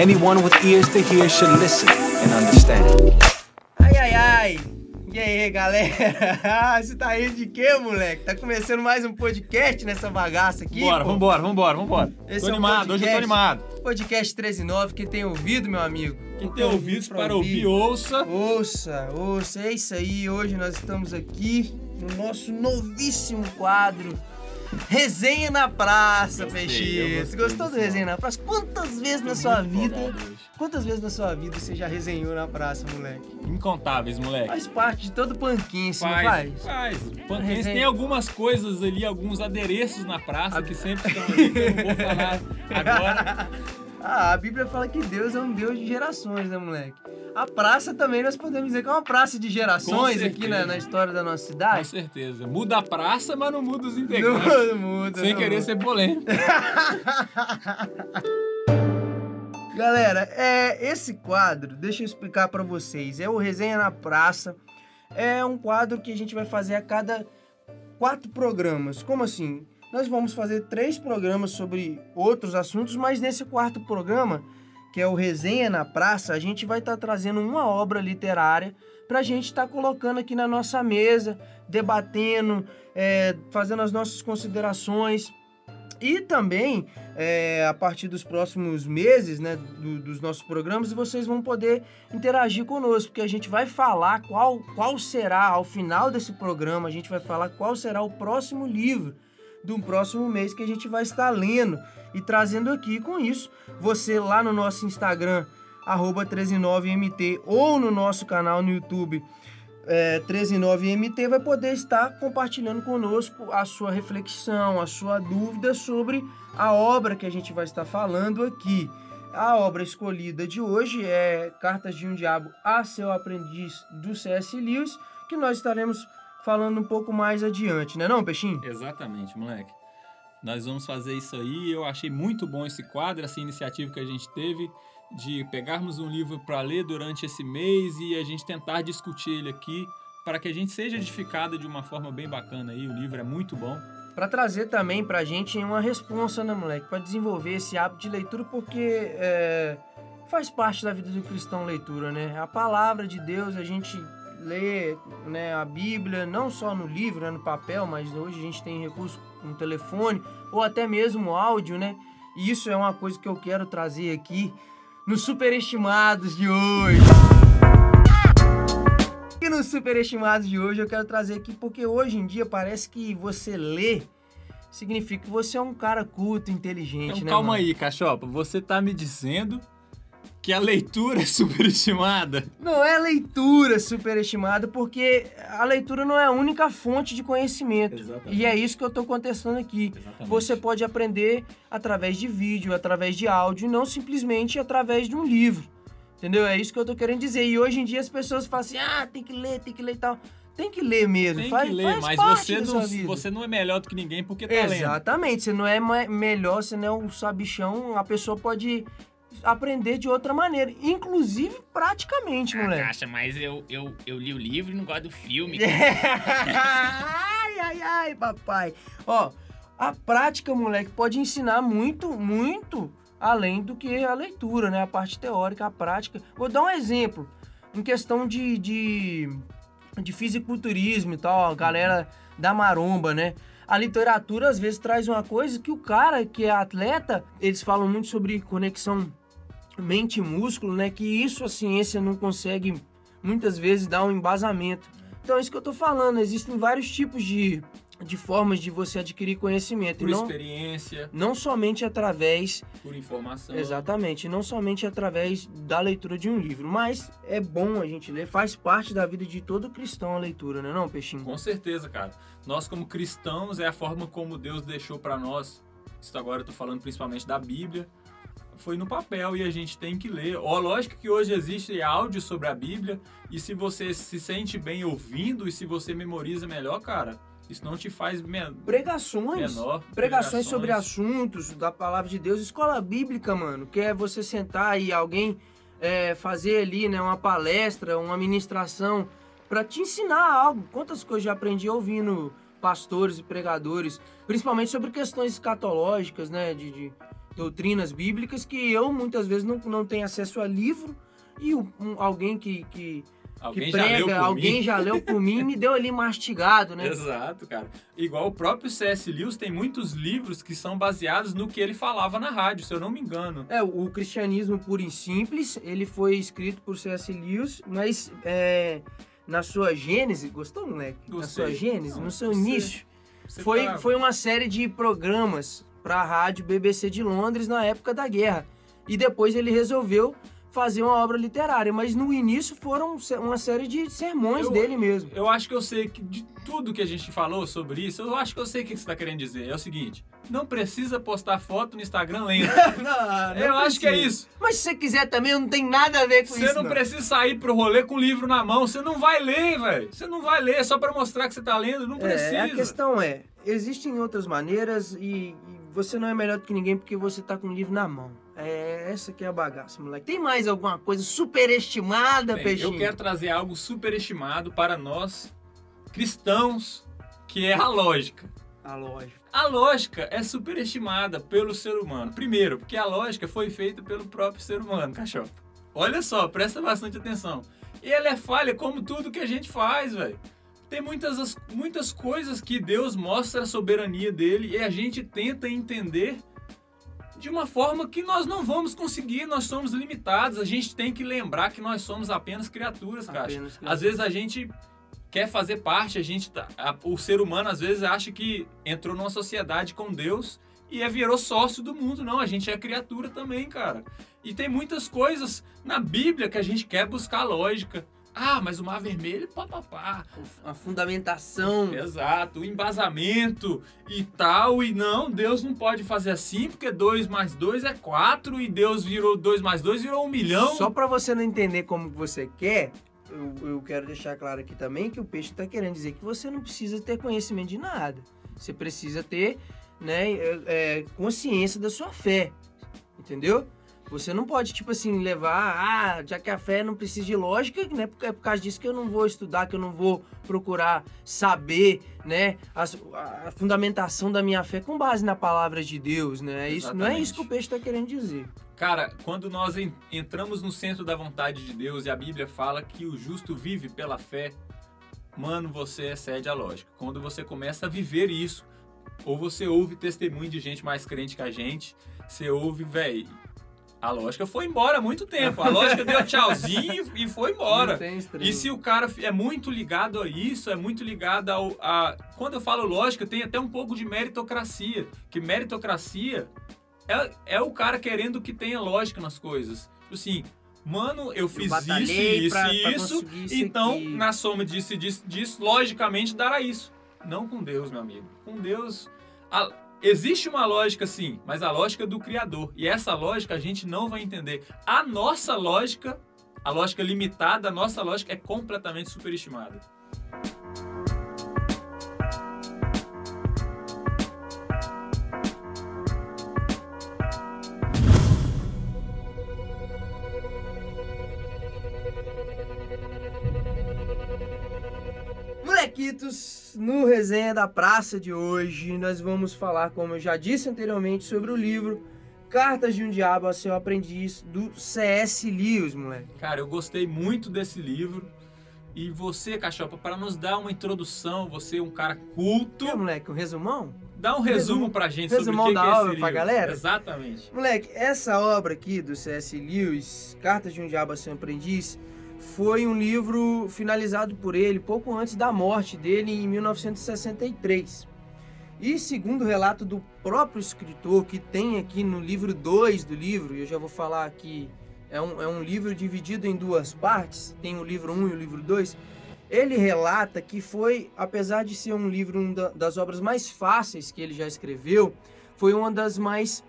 Anyone with ears to hear should listen and understand. Ai, ai, ai. E aí, galera? Você tá rindo de quê, moleque? Tá começando mais um podcast nessa bagaça aqui? Bora, pô? vambora, vambora, vambora. Esse tô é animado, hoje eu tô podcast. animado. Podcast 139, quem tem ouvido, meu amigo? Quem tem ouvidos para ouvir, ouça. Ouça, ouça, é isso aí. Hoje nós estamos aqui no nosso novíssimo quadro Resenha na Praça, gostei gostou do Resenha na Praça? Quantas vezes na sua vida, quantas vezes na sua vida você já resenhou na praça, moleque? Incontáveis, moleque. Faz parte de todo panquince, não Faz, faz? faz. Panquense Resenha. tem algumas coisas ali, alguns adereços na praça que sempre estão ali, que eu não vou falar agora. Ah, a Bíblia fala que Deus é um Deus de gerações, né, moleque? A praça também nós podemos dizer que é uma praça de gerações Com aqui na, certeza. na história da nossa Com cidade. certeza. Muda a praça, mas não muda os Não integrantes. muda. Sem não querer muda. ser polêmico. Galera, é, esse quadro, deixa eu explicar pra vocês, é o Resenha na Praça. É um quadro que a gente vai fazer a cada quatro programas. Como assim? Nós vamos fazer três programas sobre outros assuntos, mas nesse quarto programa, que é o Resenha na Praça, a gente vai estar trazendo uma obra literária pra gente estar colocando aqui na nossa mesa, debatendo, é, fazendo as nossas considerações. E também, é, a partir dos próximos meses, né, do- dos nossos programas, vocês vão poder interagir conosco, porque a gente vai falar qual, qual será, ao final desse programa, a gente vai falar qual será o próximo livro do próximo mês que a gente vai estar lendo e trazendo aqui com isso. Você lá no nosso Instagram, arroba 139mt, ou no nosso canal no YouTube, é, 139MT vai poder estar compartilhando conosco a sua reflexão, a sua dúvida sobre a obra que a gente vai estar falando aqui. A obra escolhida de hoje é Cartas de um Diabo a seu aprendiz do C.S. Lewis, que nós estaremos falando um pouco mais adiante, né não, Peixinho? Exatamente, moleque. Nós vamos fazer isso aí. Eu achei muito bom esse quadro, essa iniciativa que a gente teve de pegarmos um livro para ler durante esse mês e a gente tentar discutir ele aqui para que a gente seja edificado de uma forma bem bacana aí. O livro é muito bom. Pra trazer também pra gente uma responsa, né, moleque? Pra desenvolver esse hábito de leitura, porque é, faz parte da vida do cristão leitura, né? A palavra de Deus, a gente lê né, a Bíblia, não só no livro, né, no papel, mas hoje a gente tem recurso no telefone, ou até mesmo áudio, né? E isso é uma coisa que eu quero trazer aqui nos Superestimados de hoje. E nos Superestimados de hoje eu quero trazer aqui porque hoje em dia parece que você lê significa que você é um cara culto, inteligente, Então né? calma mano? aí, Cachopa. Você tá me dizendo que a leitura é superestimada? Não é leitura superestimada porque a leitura não é a única fonte de conhecimento. Exatamente. E é isso que eu tô contestando aqui. Exatamente. Você pode aprender através de vídeo, através de áudio, e não simplesmente através de um livro. Entendeu? É isso que eu tô querendo dizer. E hoje em dia as pessoas falam assim: ah, tem que ler, tem que ler e tal. Tem que ler mesmo. Tem faz, que ler, faz mas parte você não, você não é melhor do que ninguém porque tá lendo. Exatamente. Você não é melhor, você não é um sabichão. A pessoa pode aprender de outra maneira. Inclusive, praticamente, Ah, moleque. Caixa, mas eu, eu, eu li o livro e não gosto do filme. ai, ai, ai, papai. Ó, a prática, moleque, pode ensinar muito, muito além do que a leitura, né? A parte teórica, a prática. Vou dar um exemplo. Em questão de, de, de fisiculturismo e tal, a galera da maromba, né? A literatura às vezes traz uma coisa que o cara que é atleta, eles falam muito sobre conexão mente e músculo, né? Que isso a ciência não consegue muitas vezes dar um embasamento. Então é isso que eu tô falando. Existem vários tipos de, de formas de você adquirir conhecimento. Por não, experiência, não somente através, por informação. exatamente, não somente através da leitura de um livro. Mas é bom a gente ler, faz parte da vida de todo cristão a leitura, né não, Peixinho? Com certeza, cara. Nós como cristãos é a forma como Deus deixou pra nós. Isso agora eu tô falando principalmente da Bíblia. Foi no papel e a gente tem que ler. Ó, lógico que hoje existe áudio sobre a Bíblia e se você se sente bem ouvindo e se você memoriza melhor, cara, isso não te faz men Pregações. menor. Pregações sobre assuntos da palavra de Deus, escola bíblica, mano, que é você sentar e alguém é, fazer ali, né, uma palestra, uma ministração para te ensinar algo. Quantas coisas já aprendi ouvindo pastores e pregadores, principalmente sobre questões escatológicas, né, de, de doutrinas bíblicas que eu muitas vezes não, não tenho acesso a livro e um- alguém que, que, Alguém que já leu prega, por alguém mim? já leu por mim e me deu ali mastigado, né? Exato, cara. Igual o próprio C.S. Lewis tem muitos livros que são baseados no que ele falava na rádio, se eu não me engano. É, o cristianismo puro e simples, ele foi escrito por C.S. Lewis, mas é, na sua gênese, gostou, moleque? Na Gostei. sua gênese, Não, no seu você- início, Você foi, tá- foi uma série de programas para a rádio BBC de Londres na época da guerra. E depois ele resolveu fazer uma obra literária, mas no início foram uma série de sermões Eu- dele mesmo. Eu acho que eu sei que de tudo que a gente falou sobre isso, eu acho que eu sei o que você está querendo dizer. É o seguinte: não precisa postar foto no Instagram lendo. não, eu acho que é isso. Mas se você quiser também, não tem nada a ver com Você isso. não precisa sair pro rolê com o livro na mão. Você não vai ler, velho. Você não vai ler só pra mostrar que você tá lendo. Não precisa. É, a questão é, existem outras maneiras e, e você não é melhor do que ninguém porque você tá com o livro na mão. É essa que é a bagaça, moleque. Tem mais alguma coisa superestimada, Bem, Peixinho? eu quero trazer algo superestimado para nós cristãos, que é a lógica. A lógica. A lógica é superestimada pelo ser humano. Primeiro, porque a lógica foi feita pelo próprio ser humano, cachorro. Olha só, presta bastante atenção. E ela é falha como tudo que a gente faz, velho. Tem muitas, as- muitas coisas que Deus mostra a soberania dele e a gente tenta entender de uma forma que nós não vamos conseguir, nós somos limitados. A gente tem que lembrar que nós somos apenas criaturas, cara. Apenas que- Às vezes a gente quer fazer parte, a gente tá- a- o ser humano às vezes acha que entrou numa sociedade com Deus e é, virou sócio do mundo. Não, a gente é criatura também, cara. E tem muitas coisas na Bíblia que a gente quer buscar lógica. Ah, mas o mar vermelho, papapá. A fundamentação. Exato, o embasamento e tal. E não, Deus não pode fazer assim, porque 2 mais 2 é 4 e Deus virou 2 mais 2 virou um milhão. Só pra você não entender como você quer, eu, eu quero deixar claro aqui também que o peixe tá querendo dizer que você não precisa ter conhecimento de nada. Você precisa ter né, é, é, consciência da sua fé. Entendeu? Você não pode, tipo assim, levar, ah, já que a fé não precisa de lógica, né? Porque é por causa disso que eu não vou estudar, que eu não vou procurar saber, né? a, a fundamentação da minha fé com base na palavra de Deus, né? É Isso, não é isso que o peixe tá querendo dizer. Cara, quando nós en- entramos no centro da vontade de Deus e a Bíblia fala que o justo vive pela fé, mano, você excede a lógica. Quando você começa a viver isso, ou você ouve testemunho de gente mais crente que a gente, você ouve, velho, a lógica foi embora há muito tempo. A lógica deu tchauzinho e foi embora. E se o cara é muito ligado a isso, é muito ligado ao, a. Quando eu falo lógica, tem até um pouco de meritocracia. Que meritocracia é, é o cara querendo que tenha lógica nas coisas. Tipo assim, mano, eu fiz isso, batalhei isso pra- e pra isso, isso então, aqui. na soma disso e disso, disso, logicamente dará isso. Não com Deus, meu amigo. Com Deus. a- Existe uma lógica sim, mas a lógica do Criador. E essa lógica a gente não vai entender. A nossa lógica, a lógica limitada, a nossa lógica é completamente superestimada. No resenha da praça de hoje, nós vamos falar, como eu já disse anteriormente, sobre o livro Cartas de um Diabo a Seu Aprendiz, do C.S. Lewis, moleque. Cara, eu gostei muito desse livro. E você, Cachopa, para nos dar uma introdução, você é um cara culto, Que, moleque, um resumão? dá um resumo pra gente resumão sobre o que, da que é esse obra pra galera? Exatamente. Moleque, essa obra aqui do C.S. Lewis, Cartas de um Diabo a Seu Aprendiz, foi um livro finalizado por ele pouco antes da morte dele, em 1963. E segundo o relato do próprio escritor, que tem aqui no livro 2 do livro, eu já vou falar aqui, é um, é um livro dividido em duas partes, tem o livro 1 um e o livro 2, ele relata que foi, apesar de ser um livro um da- das obras mais fáceis que ele já escreveu, foi uma das mais,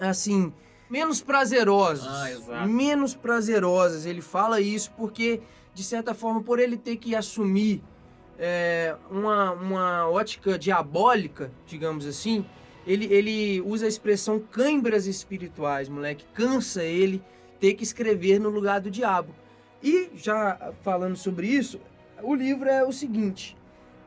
assim, menos prazerosas. Ah, exato. Menos prazerosas. Ele fala isso porque, de certa forma, por ele ter que assumir é, uma, uma ótica diabólica, digamos assim, ele, ele usa a expressão cãibras espirituais, moleque. Cansa ele ter que escrever no lugar do diabo. E já falando sobre isso, o livro é o seguinte: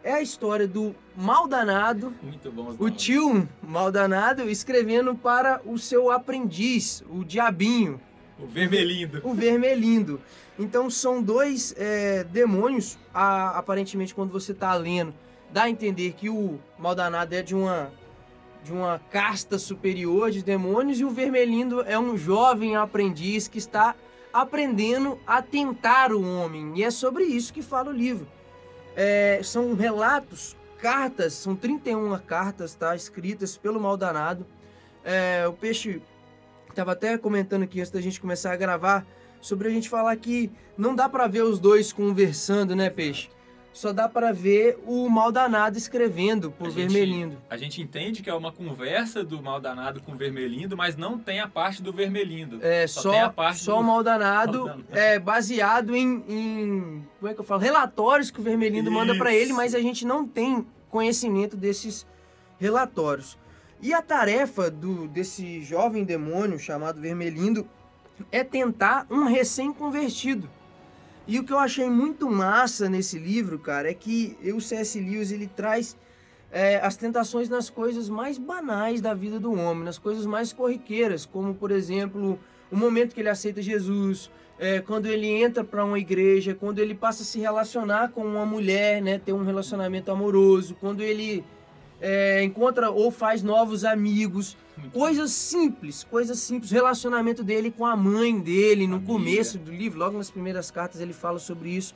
é a história do mal danado, bom. o tio mal danado, escrevendo para o seu aprendiz, o diabinho, O vermelhindo. o vermelhindo. Então são dois é, demônios, a- aparentemente quando você está lendo, dá a entender que o mal danado é de uma de uma casta superior de demônios e o vermelhindo é um jovem aprendiz que está aprendendo a tentar o homem. E é sobre isso que fala o livro. É, são relatos, cartas, são 31 cartas, tá? Escritas pelo mal danado. É, o peixe estava até comentando aqui antes da gente começar a gravar sobre a gente falar que não dá para ver os dois conversando, né, peixe? Só dá para ver o mal danado escrevendo por A gente- vermelhindo. A gente entende que é uma conversa do mal danado com o vermelhindo, mas não tem a parte do vermelhindo. É Só só, a parte só do- o mal danado, mal danado. é baseado em, em- como é que eu falo, relatórios que o Vermelindo manda para ele, Isso. mas a gente não tem conhecimento desses relatórios. E a tarefa do desse jovem demônio chamado Vermelindo é tentar um recém-convertido. E o que eu achei muito massa nesse livro, cara, é que o C.S. Lewis ele traz é, as tentações nas coisas mais banais da vida do homem, nas coisas mais corriqueiras, como por exemplo o momento que ele aceita Jesus, é, quando ele entra para uma igreja, quando ele passa a se relacionar com uma mulher, né, ter um relacionamento amoroso, quando ele é, encontra ou faz novos amigos, coisas simples, coisas simples, o relacionamento dele com a mãe dele no Família. começo do livro, logo nas primeiras cartas ele fala sobre isso.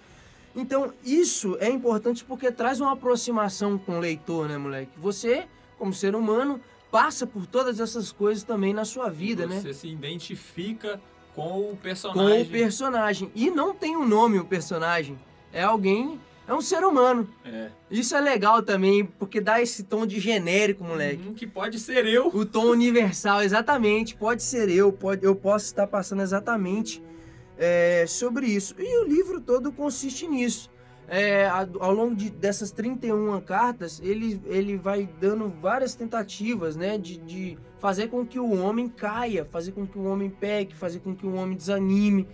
Então, isso é importante porque traz uma aproximação com o leitor, né, moleque? Você, como ser humano, passa por todas essas coisas também na sua vida, né? Você se identifica com o Com personagem. o personagem. E não tem um nome o personagem. É alguém, é um ser humano. É. Isso é legal também, porque dá esse tom de genérico, moleque. Uhum, que pode ser eu. O tom universal, exatamente. Pode ser eu, pode, eu posso estar passando exatamente é, sobre isso. E o livro todo consiste nisso. É, ao longo de, dessas 31 cartas, ele, ele vai dando várias tentativas né, de, de fazer com que o homem caia, fazer com que o homem pegue, fazer com que o homem desanime,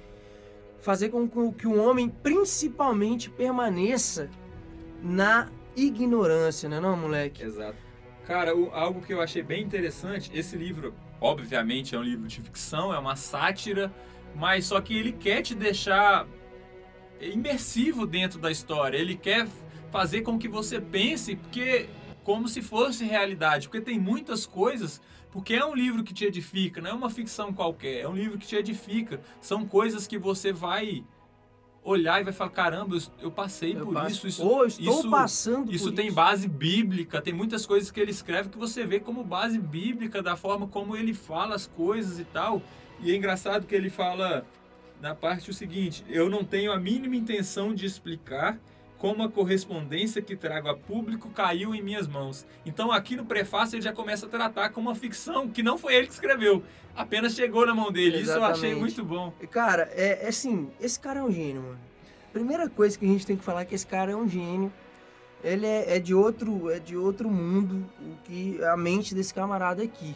fazer com que o- homem principalmente permaneça na ignorância, né, não, moleque? Exato. Cara, o- algo que eu achei bem interessante, esse livro, obviamente, é um livro de ficção, é uma sátira, mas só que ele quer te deixar imersivo dentro da história. Ele quer fazer com que você pense porque como se fosse realidade, porque tem muitas coisas, porque é um livro que te edifica, não é uma ficção qualquer, é um livro que te edifica. São coisas que você vai olhar e vai falar, caramba, eu, eu passei Eu por passo- isso, isso, eu estou isso- passando isso tem isso. base bíblica, tem muitas coisas que ele escreve que você vê como base bíblica da forma como ele fala as coisas e tal. E é engraçado que ele fala na parte o seguinte: eu não tenho a mínima intenção de explicar como a correspondência que trago a público caiu em minhas mãos. Então aqui no prefácio ele já começa a tratar como uma ficção que não foi ele que escreveu, apenas chegou na mão dele. Isso eu achei Exatamente. muito bom. Cara, é, é assim, esse cara é um gênio, mano. Primeira coisa que a gente tem que falar é que esse cara é um gênio. Ele é, é de outro, é de outro mundo, o que a mente desse camarada aqui.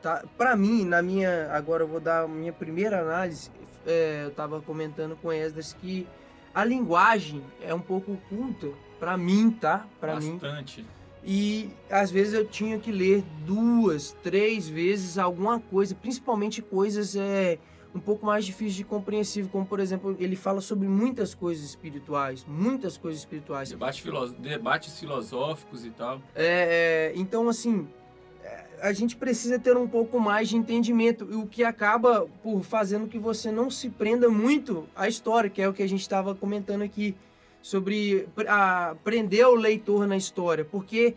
Tá? Pra mim, na minha, agora eu vou dar a minha primeira análise. é, eu tava comentando com Esdras que a linguagem é um pouco oculta pra mim, tá? Pra mim. Bastante. E às vezes eu tinha que ler duas, três vezes alguma coisa, principalmente coisas é, um pouco mais difíceis de compreensível, como por exemplo, ele fala sobre muitas coisas espirituais, muitas coisas espirituais. Debate filó- debates filosóficos e tal. É, é, então, assim, a gente precisa ter um pouco mais de entendimento, o que acaba por fazendo que você não se prenda muito à história, que é o que a gente estava comentando aqui, sobre a, prender o leitor na história, porque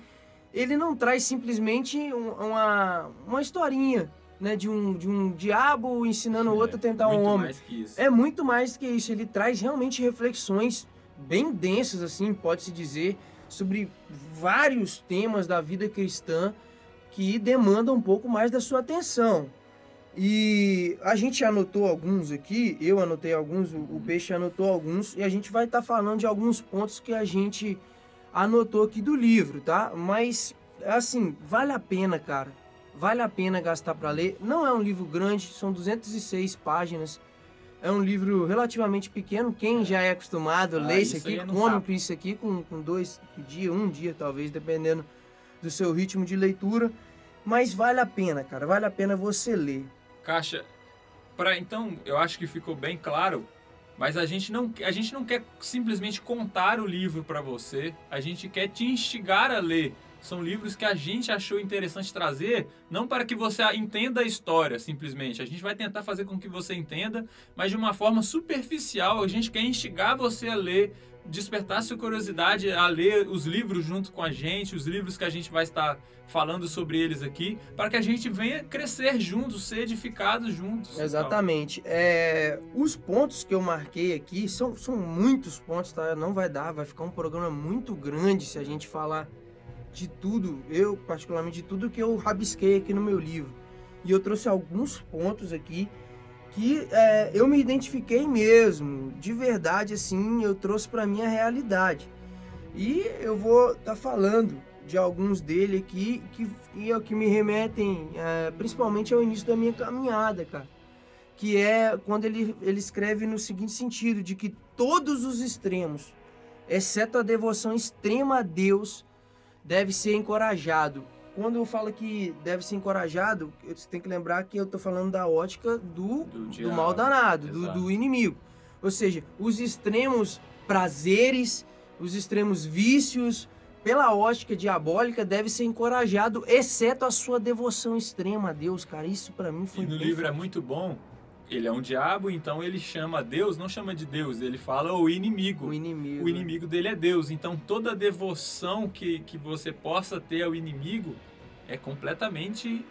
ele não traz simplesmente um- uma, uma historinha, né, de um, de um diabo ensinando o outro a tentar um homem. mais que isso. É muito mais que isso. Ele traz realmente reflexões bem densas, assim, pode-se dizer, sobre vários temas da vida cristã que demandam um pouco mais da sua atenção. E a gente anotou alguns aqui, eu anotei alguns, o, Peixe anotou alguns, e a gente vai estar falando de alguns pontos que a gente anotou aqui do livro, tá? Mas, assim, vale a pena, cara. Vale a pena gastar para ler. Não é um livro grande, são 206 páginas. É um livro relativamente pequeno. Quem já é acostumado a Ah, ler isso aqui, é come isso aqui com, com dois dias, um dia talvez, dependendo do seu ritmo de leitura. Mas vale a pena, cara. Vale a pena você ler. Caixa, para então, eu acho que ficou bem claro, mas a gente não, a gente não quer simplesmente contar o livro para você, a gente quer te instigar a ler. São livros que a gente achou interessante trazer, não para que você entenda a história, simplesmente. A gente vai tentar fazer com que você entenda, mas de uma forma superficial. A gente quer instigar você a ler, despertar sua curiosidade a ler os livros junto com a gente, os livros que a gente vai estar falando sobre eles aqui, para que a gente venha crescer juntos, ser edificados juntos. Exatamente. É, os pontos que eu marquei aqui são, são muitos pontos, tá? Não vai dar, vai ficar um programa muito grande se a gente falar de tudo, eu particularmente de tudo que eu rabisquei aqui no meu livro. E eu trouxe alguns pontos aqui que é, eu me identifiquei mesmo, de verdade, assim, eu trouxe para minha realidade. E eu vou estar falando de alguns dele aqui que, que, é que me remetem é, principalmente ao início da minha caminhada, cara. Que é quando ele, ele escreve no seguinte sentido, de que todos os extremos, exceto a devoção extrema a Deus, deve ser encorajado. Quando eu falo que deve ser encorajado, você tem que lembrar que eu estou falando da ótica do, Do do, mal danado, do, do inimigo. Ou seja, os extremos prazeres, os extremos vícios, pela ótica diabólica, deve ser encorajado, exceto a sua devoção extrema a Deus, cara. Isso para mim foi E no livro é forte. muito bom. Ele é um diabo, então ele chama Deus, não chama de Deus, ele fala o inimigo. o inimigo. O inimigo dele é Deus. Então toda devoção que, que você possa ter ao inimigo é completamente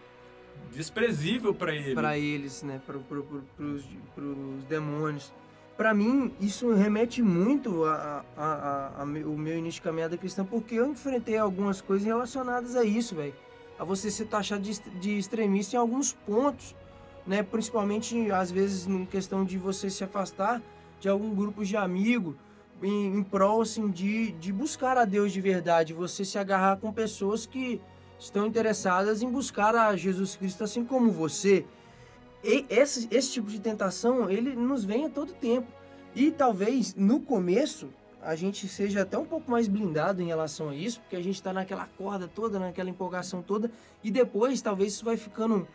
desprezível para ele. para eles, né, para pro, pro, pros demônios. Para mim, isso remete muito a, a, a, a me- o meu início de caminhada cristã, porque eu enfrentei algumas coisas relacionadas a isso, velho. A você ser taxado de, de extremista em alguns pontos, né? Principalmente, às vezes, em questão de você se afastar de algum grupo de amigo em, em prol, assim, de, de buscar a Deus de verdade. Você se agarrar com pessoas que estão interessadas em buscar a Jesus Cristo assim como você. E esse, esse tipo de tentação, ele nos vem a todo tempo. E talvez no começo a gente seja até um pouco mais blindado em relação a isso, porque a gente está naquela corda toda, naquela empolgação toda, e depois talvez isso vai ficando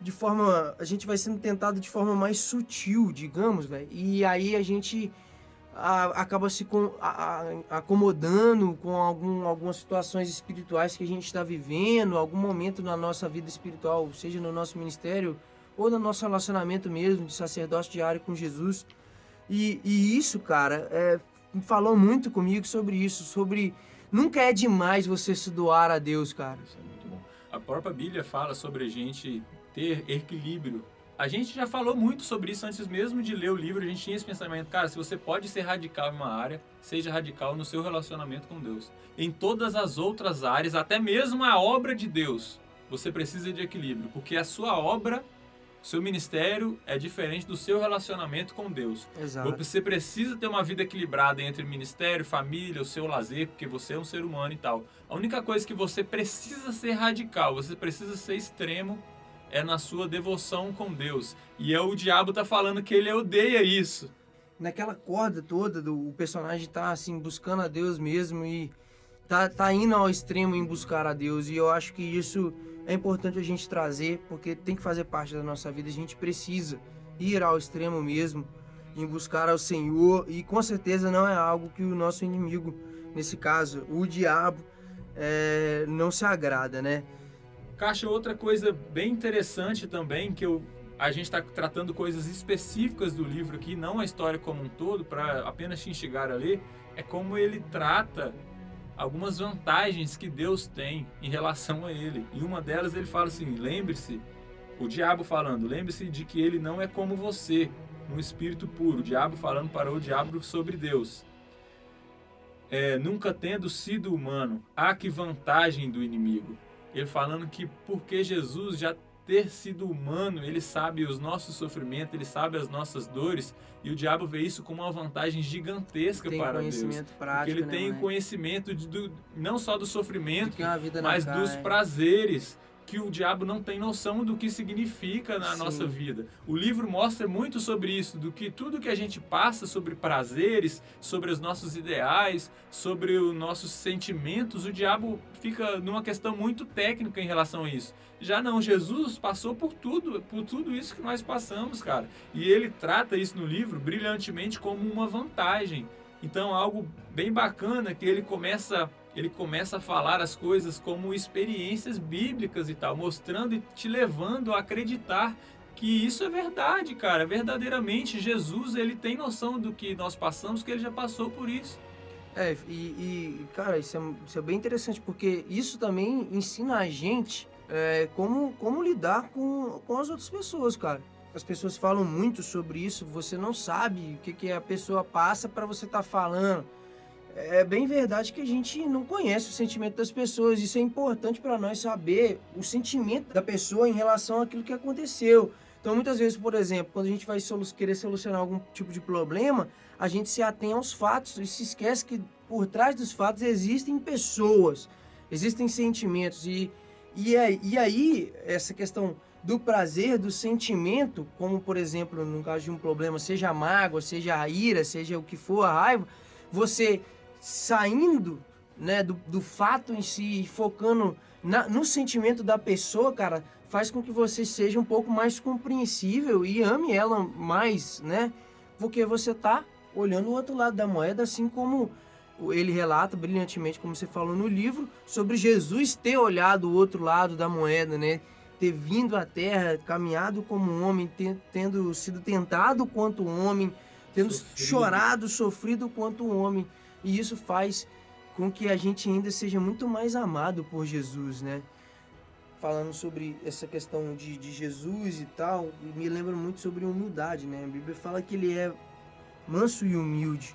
de forma. A gente vai sendo tentado de forma mais sutil, digamos, velho. E aí a gente a- acaba se com- a- a- acomodando com algum, algumas situações espirituais que a gente está vivendo, algum momento na nossa vida espiritual, seja no nosso ministério ou no nosso relacionamento mesmo de sacerdócio diário com Jesus. E, e isso, cara, é, falou muito comigo sobre isso, sobre nunca é demais você se doar a Deus, cara. Isso é muito bom. A própria Bíblia fala sobre a gente ter equilíbrio. A gente já falou muito sobre isso antes mesmo de ler o livro. A gente tinha esse pensamento, cara, se você pode ser radical em uma área, seja radical no seu relacionamento com Deus. Em todas as outras áreas, até mesmo a obra de Deus, você precisa de equilíbrio, porque a sua obra, seu ministério é diferente do seu relacionamento com Deus. Exato. Você precisa ter uma vida equilibrada entre ministério, família, o seu lazer, porque você é um ser humano e tal. A única coisa que você precisa ser radical, você precisa ser extremo, é na sua devoção com Deus. E é o diabo tá falando que ele odeia isso. naquela corda toda do o personagem tá assim buscando a Deus mesmo e tá, tá indo ao extremo em buscar a Deus e eu acho que isso é importante a gente trazer porque tem que fazer parte da nossa vida a gente precisa ir ao extremo mesmo em buscar ao Senhor e com certeza não é algo que o nosso inimigo nesse caso o diabo é, não se agrada né Caixa, outra coisa bem interessante também, que eu, a gente está tratando coisas específicas do livro aqui, não a história como um todo, para apenas te instigar a ler, é como ele trata algumas vantagens que Deus tem em relação a ele. E uma delas ele fala assim: lembre-se, o diabo falando, lembre-se de que ele não é como você, um espírito puro. O diabo falando para o diabo sobre Deus. É, nunca tendo sido humano, há que vantagem do inimigo. Ele falando que porque Jesus já ter sido humano, ele sabe os nossos sofrimentos, ele sabe as nossas dores, e o diabo vê isso como uma vantagem gigantesca tem para Deus. conhecimento prático Porque ele né, tem conhecimento de, do, não só do sofrimento, mas cara, dos prazeres que o diabo não tem noção do que significa na Sim. nossa vida. O livro mostra muito sobre isso, do que tudo que a gente passa sobre prazeres, sobre os nossos ideais, sobre os nossos sentimentos, o diabo fica numa questão muito técnica em relação a isso. Já não, Jesus passou por tudo, por tudo isso que nós passamos, cara. E ele trata isso no livro brilhantemente como uma vantagem. Então, algo bem bacana que ele começa, ele começa a falar as coisas como experiências bíblicas e tal, mostrando e te levando a acreditar que isso é verdade, cara. Verdadeiramente, Jesus, ele tem noção do que nós passamos, que ele já passou por isso. É, e, e, cara, isso é, isso é bem interessante, porque isso também ensina a gente é, como, como lidar com, com as outras pessoas, cara. As pessoas falam muito sobre isso, você não sabe o que, que a pessoa passa para você estar falando. É bem verdade que a gente não conhece o sentimento das pessoas. Isso é importante para nós saber o sentimento da pessoa em relação àquilo que aconteceu. Então, muitas vezes, por exemplo, quando a gente vai querer solucionar algum tipo de problema, a gente se atém aos fatos e se esquece que por trás dos fatos existem pessoas, existem sentimentos. E, e, aí, e aí, essa questão do prazer, do sentimento, como por exemplo, no caso de um problema, seja a mágoa, seja a ira, seja o que for, a raiva, você saindo né, do, do fato em si, focando na, no sentimento da pessoa, cara, faz com que você seja um pouco mais compreensível e ame ela mais, né? Porque você tá olhando o outro lado da moeda, assim como ele relata brilhantemente, como você falou no livro, sobre Jesus ter olhado o outro lado da moeda, né? Ter vindo à Terra, caminhado como um homem, ter, tendo sido tentado quanto um homem, tendo Sofrido. chorado, sofrido quanto um homem. E isso faz com que a gente ainda seja muito mais amado por Jesus, né? Falando sobre essa questão de, de Jesus e tal, me lembra muito sobre humildade, né? A Bíblia fala que ele é manso e humilde.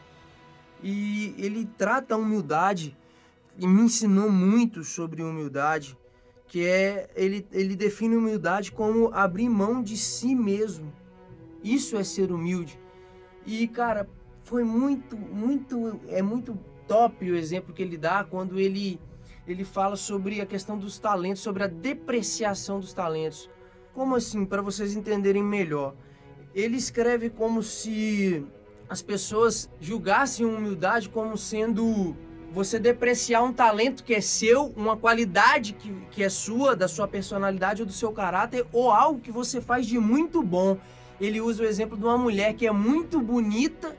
E ele trata a humildade e me ensinou muito sobre humildade, que é ele, ele define humildade como abrir mão de si mesmo. Isso é ser humilde. E cara, foi muito, muito, é muito top o exemplo que ele dá quando ele ele fala sobre a questão dos talentos, sobre a depreciação dos talentos. Como assim, para vocês entenderem melhor? Ele escreve como se as pessoas julgassem humildade como sendo você depreciar um talento que é seu, uma qualidade que, que é sua, da sua personalidade ou do seu caráter, ou algo que você faz de muito bom. Ele usa o exemplo de uma mulher que é muito bonita,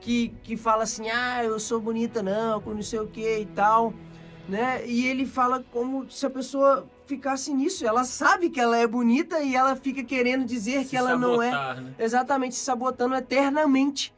que, que fala assim, ah, eu sou bonita não, com não sei o que e tal, né? E ele fala como se a pessoa ficasse nisso. Ela sabe que ela é bonita e ela fica querendo dizer Se que ela não é sabotar, né? exatamente se sabotando eternamente.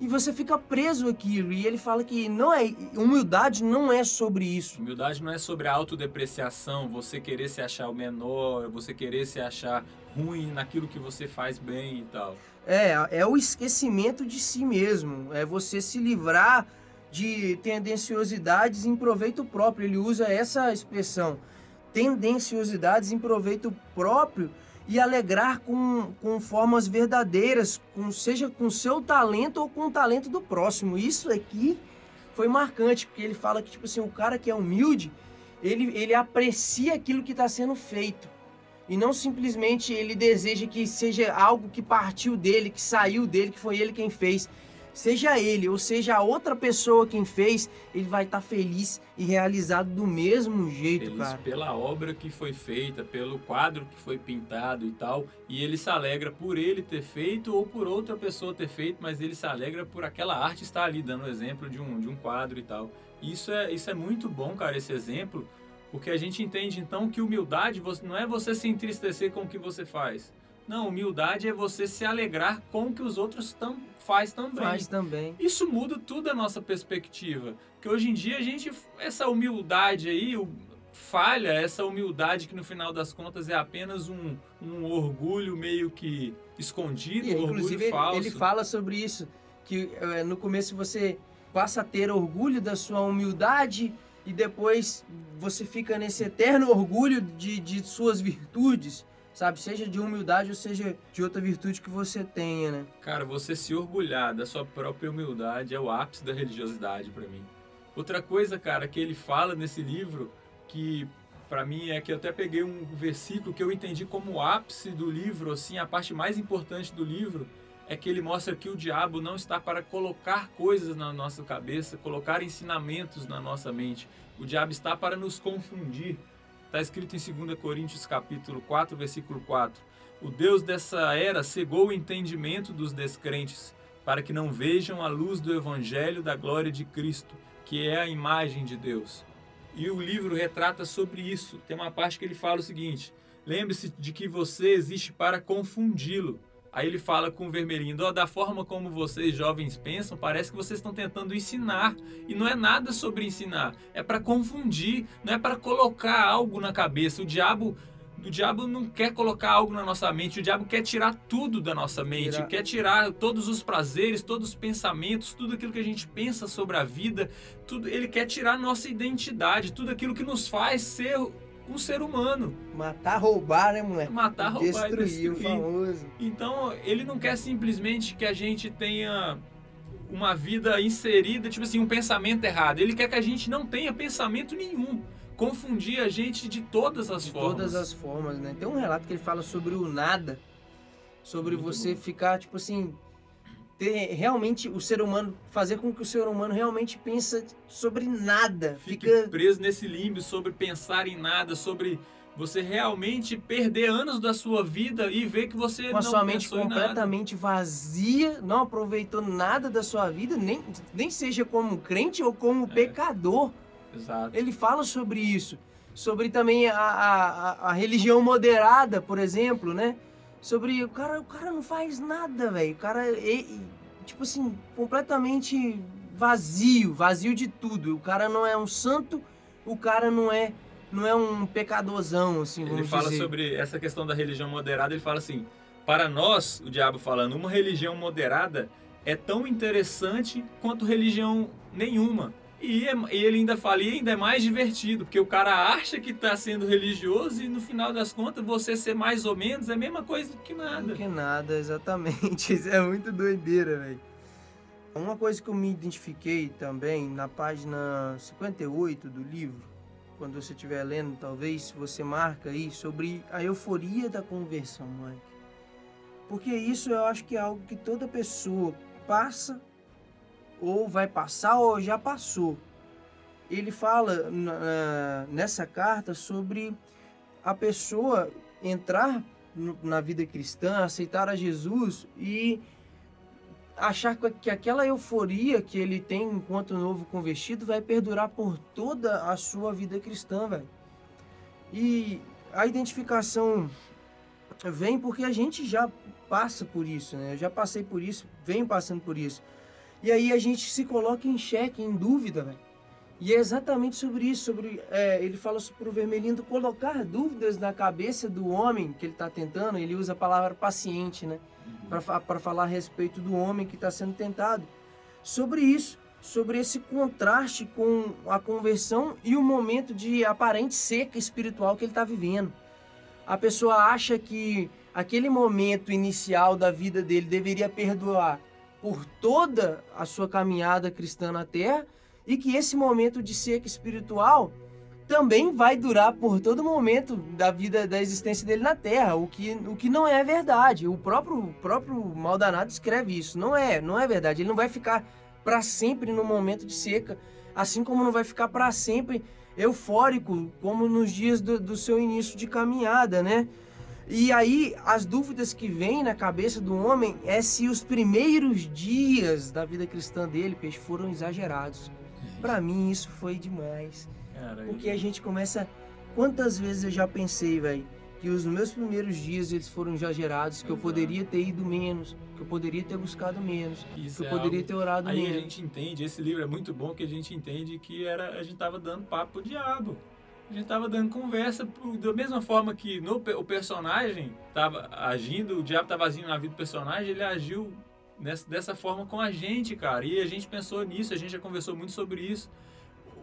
E você fica preso aquilo. E ele fala que não é humildade não é sobre isso. Humildade não é sobre a autodepreciação, você querer se achar o menor, você querer se achar ruim naquilo que você faz bem e tal. É, é o esquecimento de si mesmo. É você se livrar de tendenciosidades em proveito próprio. Ele usa essa expressão, tendenciosidades em proveito próprio e alegrar com, com formas verdadeiras, com, seja com seu talento ou com o talento do próximo. Isso aqui foi marcante, porque ele fala que, tipo assim, o cara que é humilde, ele, ele aprecia aquilo que está sendo feito. E não simplesmente ele deseja que seja algo que partiu dele, que saiu dele, que foi ele quem fez. Seja ele ou seja a outra pessoa quem fez, ele vai estar feliz e realizado do mesmo jeito, Feliz cara. pela obra que foi feita, pelo quadro que foi pintado e tal. E ele se alegra por ele ter feito ou por outra pessoa ter feito, mas ele se alegra por aquela arte estar ali, dando exemplo de um, de um quadro e tal. Isso é, isso é muito bom, cara, esse exemplo, porque a gente entende então que humildade não é você se entristecer com o que você faz. Não, humildade é você se alegrar com o que os outros tam, faz também. Faz também. Isso muda tudo a nossa perspectiva. Porque hoje em dia a gente, essa humildade aí, o- falha, essa humildade que no final das contas é apenas um, um orgulho meio que escondido, E, um inclusive, orgulho falso. ele fala sobre isso, que eh, no começo você passa a ter orgulho da sua humildade e depois você fica nesse eterno orgulho de, de suas virtudes, sabe? Seja de humildade ou seja de outra virtude que você tenha, né? Cara, você se orgulhar da sua própria humildade é o ápice da religiosidade pra mim. Outra coisa, cara, que ele fala nesse livro que para mim é que eu até peguei um versículo que eu entendi como o ápice do livro, assim, a parte mais importante do livro é que ele mostra que o diabo não está para colocar coisas na nossa cabeça, colocar ensinamentos na nossa mente. O diabo está para nos confundir. Está escrito em 2 Coríntios capítulo 4, versículo 4. O Deus dessa era cegou o entendimento dos descrentes, para que não vejam a luz do evangelho da glória de Cristo, que é a imagem de Deus. E o livro retrata sobre isso. Tem uma parte que ele fala o seguinte: lembre-se de que você existe para confundi-lo. Aí ele fala com o vermelhinho, oh, da forma como vocês jovens pensam, parece que vocês estão tentando ensinar. E não é nada sobre ensinar, é para confundir, não é para colocar algo na cabeça. O diabo o diabo não quer colocar algo na nossa mente, o diabo quer tirar tudo da nossa mente, Tira... quer tirar todos os prazeres, todos os pensamentos, tudo aquilo que a gente pensa sobre a vida, tudo, ele quer tirar nossa identidade, tudo aquilo que nos faz ser um ser humano. Matar, roubar, né, moleque? Matar, roubar destruir, e destruir. O famoso. Então, ele não quer simplesmente que a gente tenha uma vida inserida, tipo assim, um pensamento errado. Ele quer que a gente não tenha pensamento nenhum. Confundir a gente de todas as de formas. todas as formas, né? Tem um relato que ele fala sobre o nada. Sobre Muito você bom. ficar, tipo assim, ter realmente o ser humano fazer com que o ser humano realmente pense sobre nada fique fica preso nesse limbo sobre pensar em nada sobre você realmente perder anos da sua vida e ver que você com a não sua mente completamente vazia não aproveitou nada da sua vida nem nem seja como crente ou como é. pecador Exato. ele fala sobre isso sobre também a, a, a religião moderada por exemplo né sobre o cara, o cara não faz nada, velho. O cara é, tipo assim, completamente vazio, vazio de tudo. O cara não é um santo, o cara não é não é um pecadorzão, assim, Ele fala dizer. sobre essa questão da religião moderada, ele fala assim: "Para nós, o diabo falando, uma religião moderada é tão interessante quanto religião nenhuma. E, é, e, ele ainda fala, e ainda é mais divertido, porque o cara acha que está sendo religioso e no final das contas você ser mais ou menos é a mesma coisa que nada. Do que nada, exatamente. Isso é muito doideira, velho. Uma coisa que eu me identifiquei também na página 58 do livro, quando você estiver lendo, talvez você marca aí sobre a euforia da conversão, Mike. Porque isso eu acho que é algo que toda pessoa passa ou vai passar ou já passou. Ele fala nessa carta sobre a pessoa entrar na vida cristã, aceitar a Jesus e achar que aquela euforia que ele tem enquanto novo convertido vai perdurar por toda a sua vida cristã, velho. E a identificação vem porque a gente já passa por isso, né? Eu já passei por isso, venho passando por isso. E aí a gente se coloca em xeque, em dúvida, velho. E é exatamente sobre isso, sobre é, ele fala sobre o vermelhinho colocar dúvidas na cabeça do homem que ele está tentando. Ele usa a palavra paciente, né, uhum. para falar a respeito do homem que está sendo tentado. Sobre isso, sobre esse contraste com a conversão e o momento de aparente seca espiritual que ele está vivendo. A pessoa acha que aquele momento inicial da vida dele deveria perdoar por toda a sua caminhada cristã na terra e que esse momento de seca espiritual também vai durar por todo momento da vida, da existência dele na Terra, o que, o que não é verdade. O próprio, próprio Maldanado escreve isso. Não é, não é verdade. Ele não vai ficar para sempre no momento de seca, assim como não vai ficar para sempre eufórico, como nos dias do, do seu início de caminhada, né? E aí, as dúvidas que vêm na cabeça do homem é se os primeiros dias da vida cristã dele, peixe, foram exagerados. Para mim, isso foi demais. Porque a gente começa. Quantas vezes eu já pensei, velho, que os meus primeiros dias eles foram exagerados, que eu poderia ter ido menos, que eu poderia ter buscado menos, Isso que eu é poderia algo... ter orado Aí menos. Aí a gente entende, esse livro é muito bom que a gente entende que era a gente tava dando papo pro diabo a gente tava dando conversa da mesma forma que no, o personagem tava agindo, o diabo tava agindo na vida do personagem, ele agiu nessa, dessa forma com a gente, cara. E a gente pensou nisso, a gente já conversou muito sobre isso.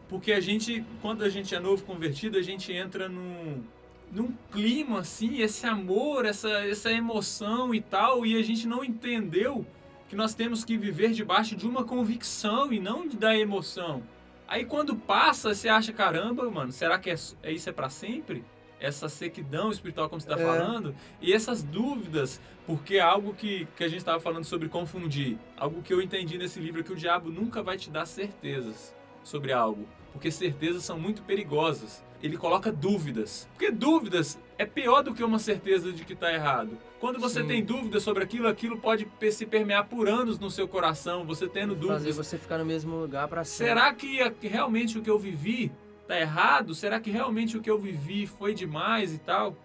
Porque a gente, quando a gente é novo convertido, a gente entra num, num clima assim, esse amor, essa, essa emoção e tal, e a gente não entendeu que nós temos que viver debaixo de uma convicção e não da emoção. Aí quando passa, você acha, caramba, mano, será que é, é isso é para sempre? Essa sequidão espiritual, como você está É. falando, e essas dúvidas, porque é algo que, que a gente estava falando sobre confundir, algo que eu entendi nesse livro é que o diabo nunca vai te dar certezas sobre algo, porque certezas são muito perigosas. Ele coloca dúvidas, porque dúvidas é pior do que uma certeza de que está errado. Quando você Sim. tem dúvidas sobre aquilo, aquilo pode se permear por anos no seu coração, você tendo Fazer dúvidas. você ficar no mesmo lugar pra sempre. Será que realmente o que eu vivi tá errado? Será que realmente o que eu vivi foi demais e tal?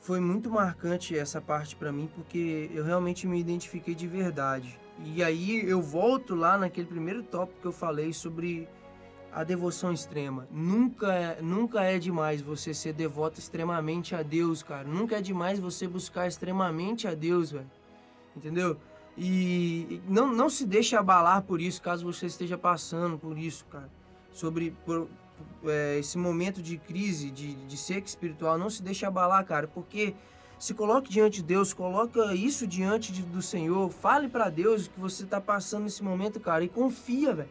Foi muito marcante essa parte pra mim, porque eu realmente me identifiquei de verdade. E aí eu volto lá naquele primeiro tópico que eu falei sobre a devoção extrema. Nunca é, nunca é demais você ser devoto extremamente a Deus, cara. Nunca é demais você buscar extremamente a Deus, velho. Entendeu? E não, não se deixe abalar por isso, caso você esteja passando por isso, cara. Sobre por- é, esse momento de crise, de, de seca espiritual, não se deixe abalar, cara, porque se coloque diante de Deus, coloca isso diante de- do Senhor, fale pra Deus o que você tá passando nesse momento, cara, e confia, velho.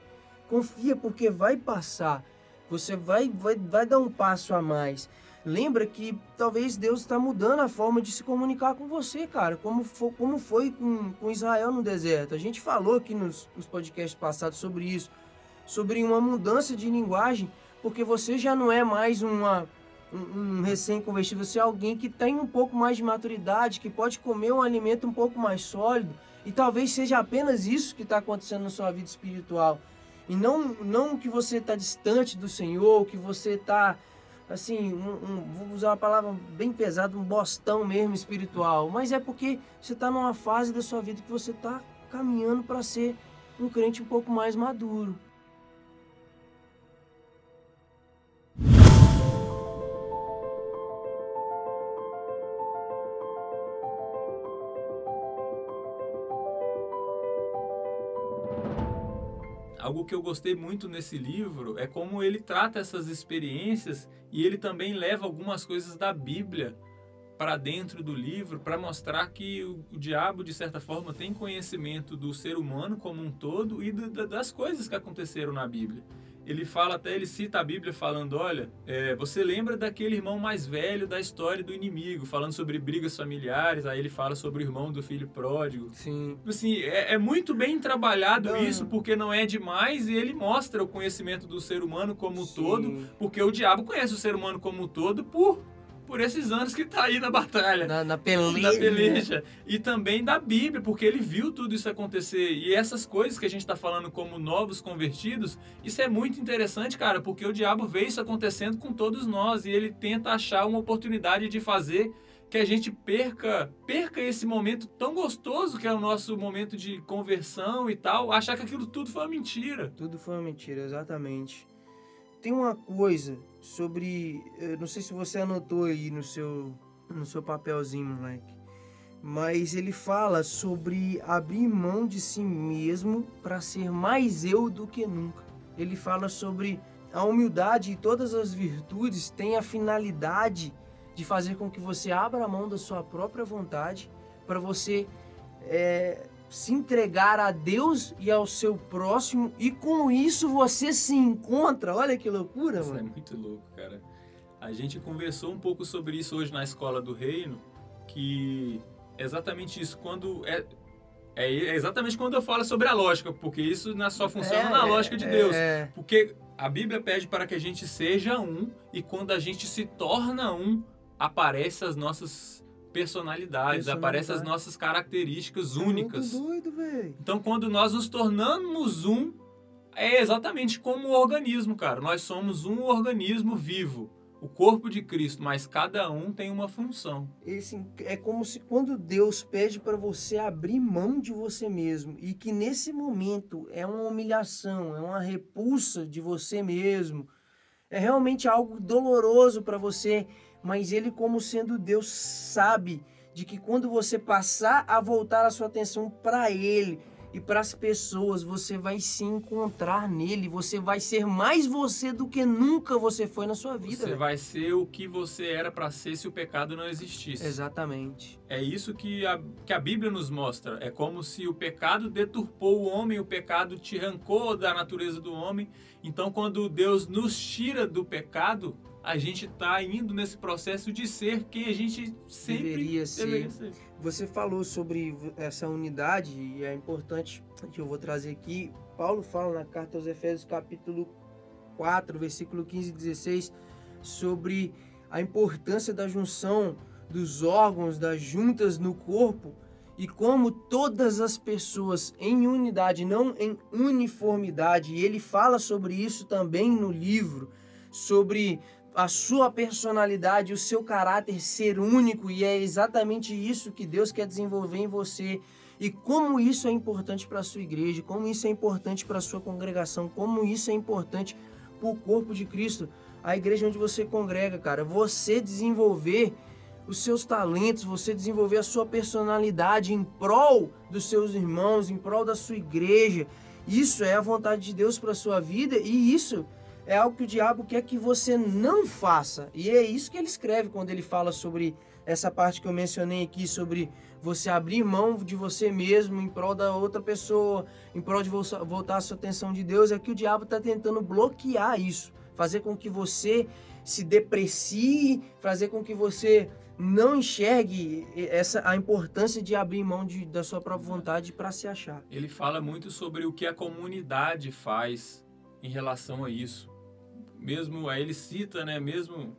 Confia porque vai passar. Você vai, vai, vai dar um passo a mais. Lembra que talvez Deus está mudando a forma de se comunicar com você, cara, como, como foi com, com Israel no deserto. A gente falou aqui nos, nos podcasts passados sobre isso, sobre uma mudança de linguagem, porque você já não é mais uma, um, um recém-convertido, você é alguém que tem um pouco mais de maturidade, que pode comer um alimento um pouco mais sólido, e talvez seja apenas isso que está acontecendo na sua vida espiritual. E não, não que você está distante do Senhor, que você está, assim, um- um- vou usar uma palavra bem pesada, um bostão mesmo espiritual. Mas é porque você está numa fase da sua vida que você está caminhando para ser um crente um pouco mais maduro. Algo que eu gostei muito nesse livro é como ele trata essas experiências e ele também leva algumas coisas da Bíblia para dentro do livro para mostrar que o, o diabo, de certa forma, tem conhecimento do ser humano como um todo e do- da- das coisas que aconteceram na Bíblia. Ele fala até, ele cita a Bíblia falando, olha, é, você lembra daquele irmão mais velho da história do inimigo, falando sobre brigas familiares, aí ele fala sobre o irmão do filho pródigo. Sim. Assim, é, é muito bem trabalhado Não. isso, porque não é demais e ele mostra o conhecimento do ser humano como um todo, porque o diabo conhece o ser humano como um todo por, por esses anos que tá aí na batalha. Na, na peleja. Da peleja. E também da Bíblia, porque ele viu tudo isso acontecer. E essas coisas que a gente está falando como novos convertidos, isso é muito interessante, cara, porque o diabo vê isso acontecendo com todos nós e ele tenta achar uma oportunidade de fazer que a gente perca, perca esse momento tão gostoso que é o nosso momento de conversão e tal, achar que aquilo tudo foi uma mentira. Tudo foi uma mentira, exatamente. Tem uma coisa sobre. eu não sei se você anotou aí no seu, no seu papelzinho, moleque. Mas ele fala sobre abrir mão de si mesmo para ser mais eu do que nunca. Ele fala sobre a humildade e todas as virtudes têm a finalidade de fazer com que você abra mão da sua própria vontade para você é, se entregar a Deus e ao seu próximo e com isso você se encontra. Olha que loucura, Isso é mano. muito louco, cara. A gente conversou um pouco sobre isso hoje na escola do reino, que é exatamente isso. Quando é, é exatamente quando eu falo sobre a lógica, porque isso só funciona na lógica de Deus. É, Porque a Bíblia pede para que a gente seja um e quando a gente se torna um, aparecem as nossas personalidades, Personalidade. aparecem as nossas características é únicas. Muito doido, velho. Então, quando nós nos tornamos um, é exatamente como o organismo, cara. Nós somos um organismo vivo, o corpo de Cristo, mas cada um tem uma função. Esse, é como se quando Deus pede para você abrir mão de você mesmo e que nesse momento é uma humilhação, é uma repulsa de você mesmo, é realmente algo doloroso para você, mas ele como sendo Deus sabe de que quando você passar a voltar a sua atenção para ele e para as pessoas, você vai se encontrar nele, você vai ser mais você do que nunca você foi na sua vida. Você vai ser o que você era para ser se o pecado não existisse. Exatamente. É isso que a, que a Bíblia nos mostra. É como se o pecado deturpou o homem, o pecado te arrancou da natureza do homem. Então, quando Deus nos tira do pecado, a gente está indo nesse processo de ser quem a gente sempre Deveria ser. deveria ser. Você falou sobre essa unidade e é importante que eu vou trazer aqui. Paulo fala na carta aos Efésios, capítulo 4, versículo 15 e 16, sobre a importância da junção dos órgãos, das juntas no corpo e como todas as pessoas em unidade, não em uniformidade. E ele fala sobre isso também no livro, sobre a sua personalidade, o seu caráter ser único, e é exatamente isso que Deus quer desenvolver em você. E como isso é importante para a sua igreja, como isso é importante para a sua congregação, como isso é importante para o corpo de Cristo, a igreja onde você congrega, cara. Você desenvolver os seus talentos, você desenvolver a sua personalidade em prol dos seus irmãos, em prol da sua igreja. Isso é a vontade de Deus para a sua vida e isso é algo que o diabo quer que você não faça. E é isso que ele escreve quando ele fala sobre essa parte que eu mencionei aqui, sobre você abrir mão de você mesmo em prol da outra pessoa, em prol de vo- voltar a sua atenção de Deus. É que o diabo está tentando bloquear isso, fazer com que você se deprecie, fazer com que você não enxergue essa a importância de abrir mão de, da sua própria vontade para se achar. Ele fala muito sobre o que a comunidade faz em relação a isso. Mesmo aí ele cita, né, mesmo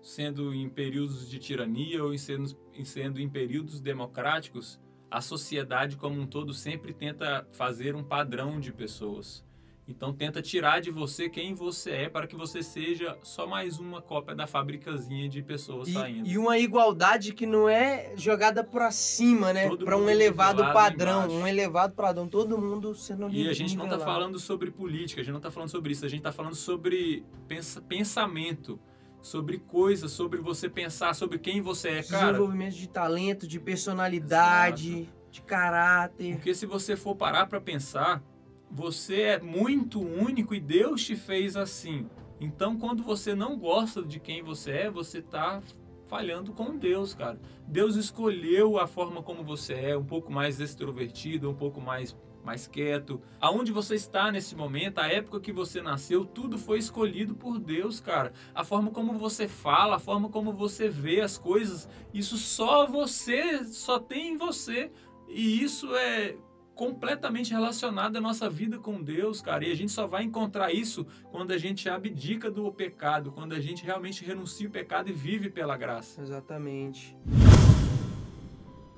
sendo em períodos de tirania ou em sendo, em sendo em períodos democráticos, a sociedade como um todo sempre tenta fazer um padrão de pessoas. Então tenta tirar de você quem você é para que você seja só mais uma cópia da fabricazinha de pessoas saindo. E, e uma igualdade que não é jogada para cima, né? Para um elevado padrão, embaixo. um elevado padrão, todo mundo sendo E a gente não está falando sobre política, a gente não está falando sobre isso, a gente está falando sobre pensa- pensamento, sobre coisas, sobre você pensar sobre quem você é, cara. desenvolvimento de talento, de personalidade, de caráter. Porque se você for parar para pensar, você é muito único e Deus te fez assim. Então, quando você não gosta de quem você é, você tá falhando com Deus, cara. Deus escolheu a forma como você é, um pouco mais extrovertido, um pouco mais mais quieto. Aonde você está nesse momento, a época que você nasceu, tudo foi escolhido por Deus, cara. A forma como você fala, a forma como você vê as coisas, isso só você, só tem em você. E isso é completamente relacionado à nossa vida com Deus, cara. E a gente só vai encontrar isso quando a gente abdica do pecado, quando a gente realmente renuncia o pecado e vive pela graça. Exatamente.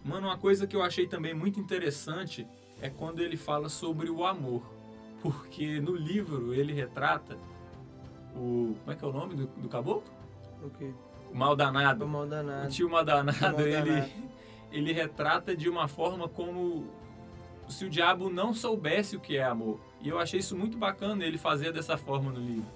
Mano, uma coisa que eu achei também muito interessante é quando ele fala sobre o amor. Porque no livro ele retrata o. Como é que é o nome do, do caboclo? O mal danado. Tô mal O danado. tio Maldanado, Tio Maldanado. ele, ele retrata de uma forma como se o diabo não soubesse o que é amor. E eu achei isso muito bacana ele fazer dessa forma no livro.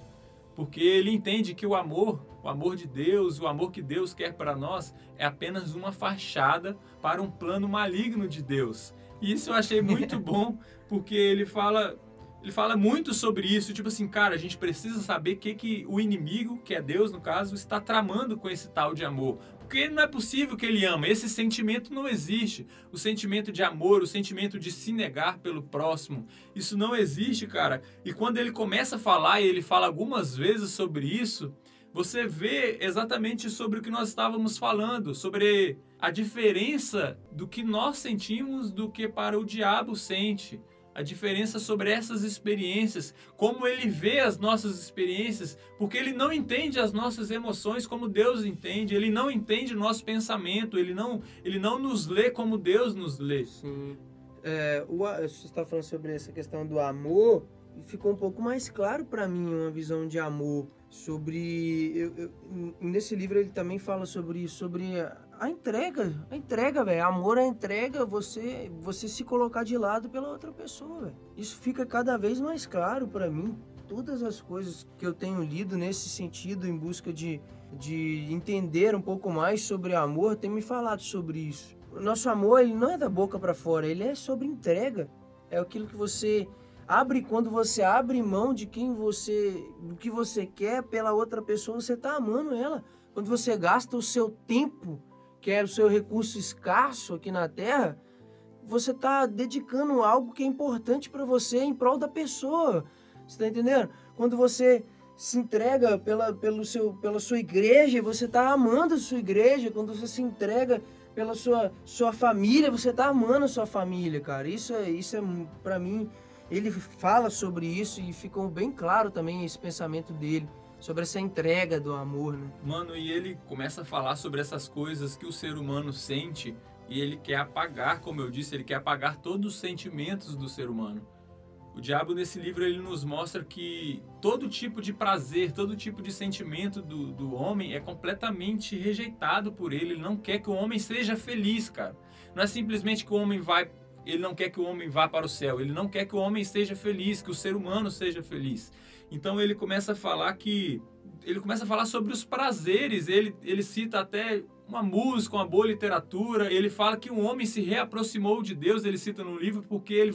Porque ele entende que o amor, o amor de Deus, o amor que Deus quer para nós, é apenas uma fachada para um plano maligno de Deus. E isso eu achei muito bom, porque ele fala, ele fala muito sobre isso, tipo assim, cara, a gente precisa saber o que, que o inimigo, que é Deus no caso, está tramando com esse tal de amor. Porque não é possível que ele ama, esse sentimento não existe. O sentimento de amor, o sentimento de se negar pelo próximo, isso não existe, cara. E quando ele começa a falar, e ele fala algumas vezes sobre isso, você vê exatamente sobre o que nós estávamos falando, sobre a diferença do que nós sentimos do que para o diabo sente. A diferença sobre essas experiências, como ele vê as nossas experiências, porque ele não entende as nossas emoções como Deus entende, ele não entende o nosso pensamento, ele não, ele não nos lê como Deus nos lê. Sim. É, o, você está falando sobre essa questão do amor, e ficou um pouco mais claro para mim uma visão de amor sobre eu- eu- nesse livro ele também fala sobre sobre a, entrega, a entrega, velho. Amor é entrega, você você se colocar de lado pela outra pessoa, velho. Isso fica cada vez mais claro para mim. Todas as coisas que eu tenho lido nesse sentido, em busca de, de entender um pouco mais sobre amor, tem me falado sobre isso. O nosso amor, ele não é da boca para fora, ele é sobre entrega. é aquilo que você abre quando você abre mão de quem você, do que você quer pela outra pessoa, você está amando ela. Quando você gasta o seu tempo, que é o seu recurso escasso aqui na Terra, você está dedicando algo que é importante para você em prol da pessoa. Você está entendendo? Quando você se entrega pela, pelo seu, pela sua igreja, você está amando a sua igreja. Quando você se entrega pela sua, sua família, você está amando a sua família, cara. Isso é, isso é para mim, ele fala sobre isso e ficou bem claro também esse pensamento dele sobre essa entrega do amor, né? Mano, e ele começa a falar sobre essas coisas que o ser humano sente e ele quer apagar, como eu disse, ele quer apagar todos os sentimentos do ser humano. O diabo nesse livro ele nos mostra que todo tipo de prazer, todo tipo de sentimento do, do homem é completamente rejeitado por ele. Ele não quer que o homem seja feliz, cara. Não é simplesmente que o homem vai, ele não quer que o homem vá para o céu. Ele não quer que o homem seja feliz, que o ser humano seja feliz. Então ele começa a falar que ele começa a falar sobre os prazeres. Ele, ele cita até uma música, uma boa literatura. Ele fala que um homem se reaproximou de Deus, ele cita no livro, porque ele,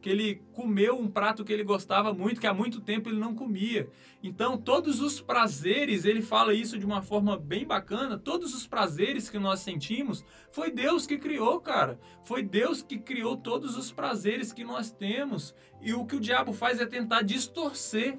que ele comeu um prato que ele gostava muito, que há muito tempo ele não comia. Então, todos os prazeres, ele fala isso de uma forma bem bacana, todos os prazeres que nós sentimos, foi Deus que criou, cara. Foi Deus que criou todos os prazeres que nós temos. E o que o diabo faz é tentar distorcer.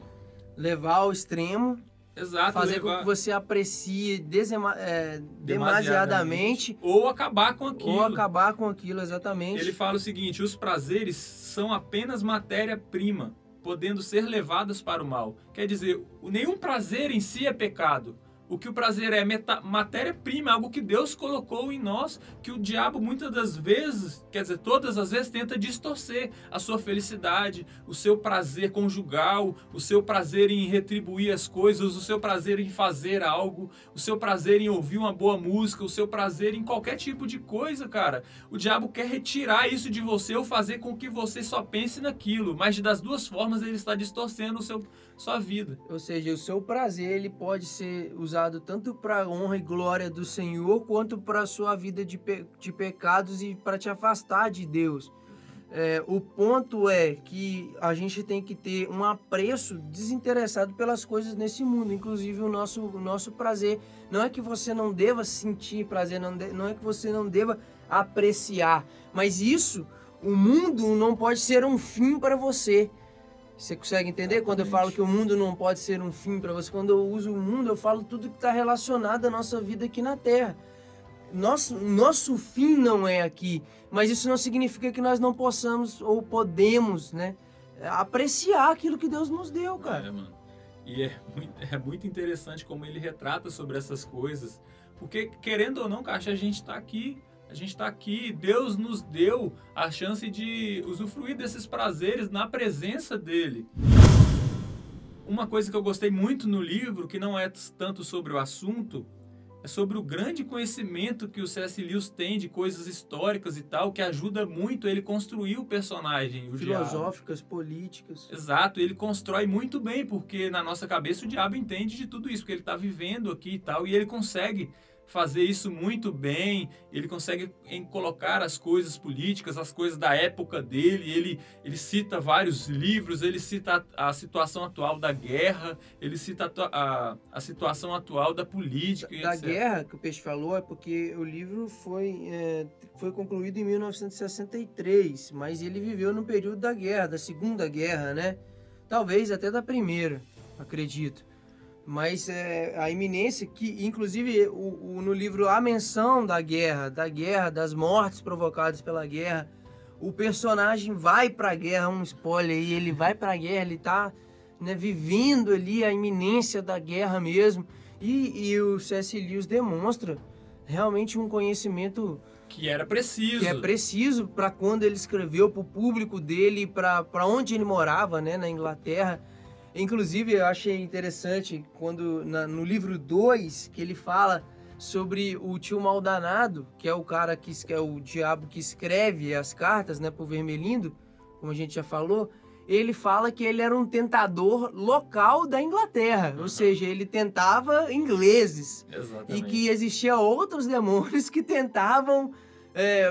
Levar ao extremo Exato, fazer levar... com que você aprecie desema, é, demasiadamente, ou acabar com aquilo. Ou acabar com aquilo, exatamente. Ele fala o seguinte: os prazeres são apenas matéria-prima, podendo ser levadas para o mal. Quer dizer, nenhum prazer em si é pecado. O que o prazer é matéria-prima, algo que Deus colocou em nós, que o diabo muitas das vezes, quer dizer, todas as vezes tenta distorcer a sua felicidade, o seu prazer conjugal, o seu prazer em retribuir as coisas, o seu prazer em fazer algo, o seu prazer em ouvir uma boa música, o seu prazer em qualquer tipo de coisa, cara. O diabo quer retirar isso de você ou fazer com que você só pense naquilo, mas das duas formas ele está distorcendo o seu sua vida. Ou seja, o seu prazer ele pode ser usado tanto para honra e glória do Senhor quanto para sua vida de, pe de pecados e para te afastar de Deus. É, o ponto é que a gente tem que ter um apreço desinteressado pelas coisas nesse mundo, inclusive o nosso, o nosso prazer. Não é que você não deva sentir prazer, não, de, não é que você não deva apreciar, mas isso, o mundo não pode ser um fim para você. Você consegue entender Exatamente. quando eu falo que o mundo não pode ser um fim para você? Quando eu uso o mundo, eu falo tudo que está relacionado à nossa vida aqui na Terra. Nosso, nosso fim não é aqui, mas isso não significa que nós não possamos ou podemos, né, apreciar aquilo que Deus nos deu, cara. É, mano. E é muito, é muito interessante como ele retrata sobre essas coisas, porque querendo ou não, Caixa, a gente está aqui a gente está aqui, Deus nos deu a chance de usufruir desses prazeres na presença dele. Uma coisa que eu gostei muito no livro, que não é tanto sobre o assunto, é sobre o grande conhecimento que o C.S. Lewis tem de coisas históricas e tal, que ajuda muito ele construir o personagem. O Filosóficas, diabo. políticas. Exato, ele constrói muito bem, porque na nossa cabeça o diabo entende de tudo isso, porque ele está vivendo aqui e tal, e ele consegue fazer isso muito bem, ele consegue em colocar as coisas políticas, as coisas da época dele, ele, ele cita vários livros, ele cita a, a situação atual da guerra, ele cita a, a, a situação atual da política. Da, da guerra que o Peixe falou é porque o livro foi, é, foi concluído em 1963, mas ele viveu no período da guerra, da Segunda Guerra, né? Talvez até da Primeira, acredito. Mas é, a iminência que, inclusive, o, o, no livro a menção da guerra, da guerra, das mortes provocadas pela guerra, o personagem vai para a guerra, um spoiler aí, ele vai para a guerra, ele está né, vivendo ali a iminência da guerra mesmo. E, e o C.S. Lewis demonstra realmente um conhecimento que era preciso. Que é preciso para quando ele escreveu para o público dele, para onde ele morava, né, na Inglaterra Inclusive, eu achei interessante quando na, no livro 2 que ele fala sobre o tio Maldanado, que é o cara que, que é o diabo que escreve as cartas, né, pro Vermelindo, como a gente já falou, ele fala que ele era um tentador local da Inglaterra, uhum. ou seja, ele tentava ingleses. Exatamente. E que existia outros demônios que tentavam é,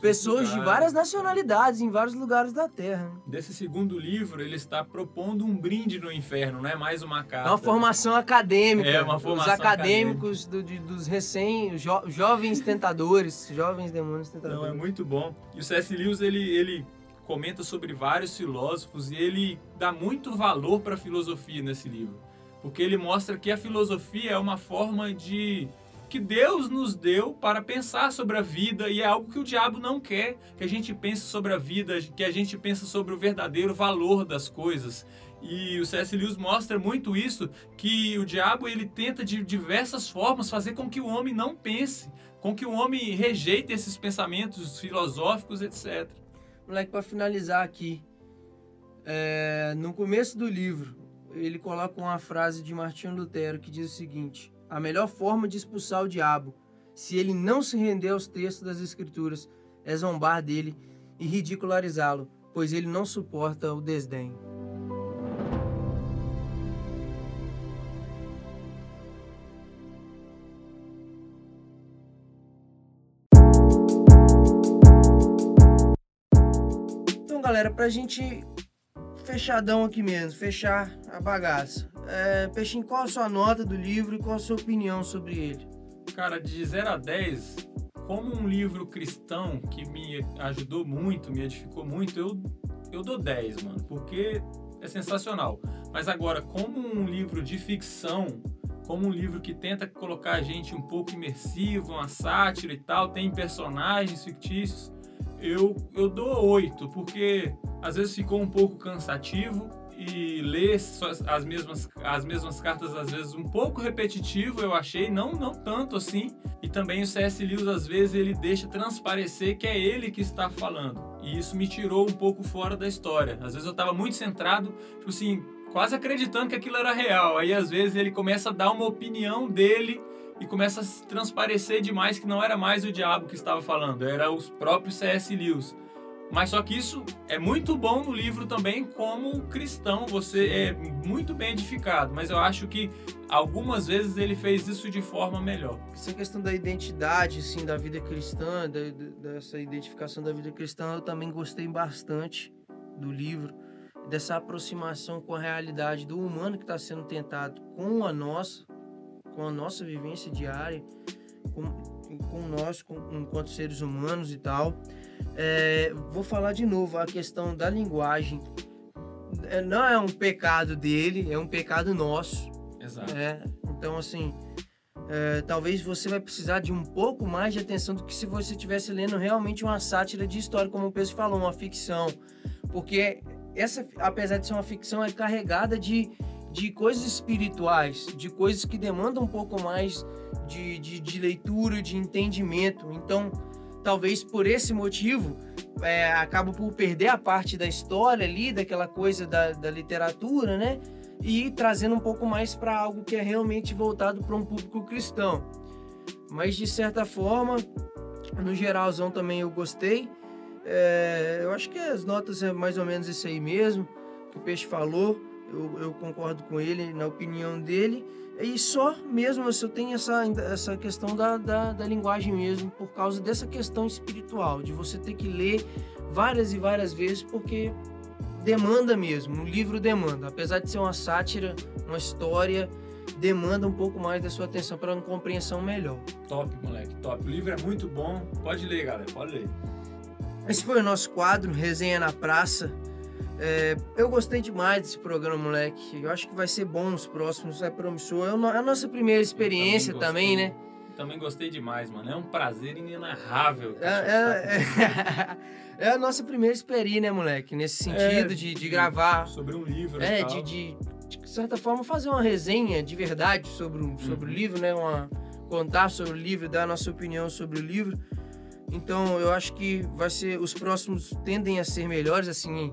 pessoas de várias nacionalidades em vários lugares da Terra. Desse segundo livro, ele está propondo um brinde no inferno, não é mais uma É carta. uma formação acadêmica. É, uma formação Os acadêmicos do- de- dos recém, jo- jovens tentadores, jovens demônios tentadores. Não, é muito bom. E o C.S. Lewis, ele, ele comenta sobre vários filósofos e ele dá muito valor para a filosofia nesse livro. Porque ele mostra que a filosofia é uma forma de que Deus nos deu para pensar sobre a vida e é algo que o diabo não quer, que a gente pense sobre a vida, que a gente pense sobre o verdadeiro valor das coisas. E o C.S. Lewis mostra muito isso, que o diabo ele tenta de diversas formas fazer com que o homem não pense, com que o homem rejeite esses pensamentos filosóficos, etc. Moleque, pra finalizar aqui, é, no começo do livro, ele coloca uma frase de Martinho Lutero que diz o seguinte: A melhor forma de expulsar o diabo, se ele não se render aos textos das Escrituras, é zombar dele e ridicularizá-lo, pois ele não suporta o desdém. Então, galera, pra gente fechadão aqui mesmo, fechar a bagaça. É, Peixinho, qual a sua nota do livro e qual a sua opinião sobre ele? Cara, de 0 a 10, como um livro cristão que me ajudou muito, me edificou muito, eu, eu dou 10, mano, porque é sensacional. Mas agora, como um livro de ficção, como um livro que tenta colocar a gente um pouco imersivo, uma sátira e tal, tem personagens fictícios, eu, eu dou 8, porque às vezes ficou um pouco cansativo e ler as- as mesmas, as mesmas cartas às vezes um pouco repetitivo, eu achei, não, não tanto assim. E também o C.S. Lewis às vezes ele deixa transparecer que é ele que está falando. E isso me tirou um pouco fora da história. Às vezes eu estava muito centrado, tipo assim, quase acreditando que aquilo era real. Aí às vezes ele começa a dar uma opinião dele e começa a transparecer demais que não era mais o diabo que estava falando, era os próprios C.S. Lewis. Mas só que isso é muito bom no livro também, como cristão, você é muito bem edificado. Mas eu acho que algumas vezes ele fez isso de forma melhor. Essa questão da identidade, assim, da vida cristã, da- dessa identificação da vida cristã, eu também gostei bastante do livro, dessa aproximação com a realidade do humano que está sendo tentado com a nossa, com a nossa vivência diária, com, com nós, com, enquanto seres humanos e tal. É, vou falar de novo a questão da linguagem. É, não é um pecado dele, é um pecado nosso. Exato. É, então assim, é, talvez você vai precisar de um pouco mais de atenção do que se você estivesse lendo realmente uma sátira de história, como o Pedro falou, uma ficção. Porque essa, apesar de ser uma ficção, é carregada de, de coisas espirituais, de coisas que demandam um pouco mais de, de, de leitura, de entendimento. Então, talvez por esse motivo, é, acaba por perder a parte da história ali, daquela coisa da, da literatura, né? e trazendo um pouco mais para algo que é realmente voltado para um público cristão. Mas de certa forma, no geralzão também eu gostei. É, eu acho que as notas é mais ou menos isso aí mesmo que o Peixe falou. Eu, eu concordo com ele na opinião dele. E só mesmo assim, eu tenho essa, essa questão da, da, da linguagem mesmo, por causa dessa questão espiritual, de você ter que ler várias e várias vezes, porque demanda mesmo, o livro demanda. Apesar de ser uma sátira, uma história, demanda um pouco mais da sua atenção para uma compreensão melhor. Top, moleque, top. O livro é muito bom. Pode ler, galera, pode ler. Esse foi o nosso quadro, Resenha na Praça. É, eu gostei demais desse programa, moleque. Eu acho que vai ser bom os próximos, é promissor. É é a nossa primeira experiência gostei. também, né? Também gostei demais, mano. É um prazer inenarrável. É, é- é- é a nossa primeira experiência, né, moleque? Nesse sentido É, de, de gravar. Sobre um livro É, de, de, de certa forma, fazer uma resenha de verdade sobre, o- sobre Uhum. o livro, né? Uma, contar sobre o livro, dar a nossa opinião sobre o livro. Então, eu acho que vai ser. Os próximos tendem a ser melhores, assim.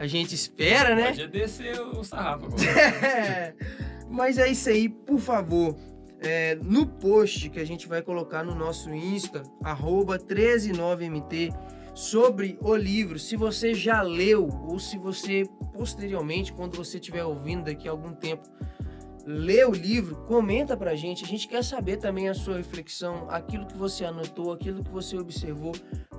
A gente espera, né? Pode descer o sarrafo agora. É, Mas é isso aí, por favor. é, no post que a gente vai colocar no nosso Insta, arroba 139MT, sobre o livro, se você já leu ou se você posteriormente, quando você estiver ouvindo daqui a algum tempo, lê o livro, comenta pra gente. A gente quer saber também a sua reflexão, aquilo que você anotou, aquilo que você observou.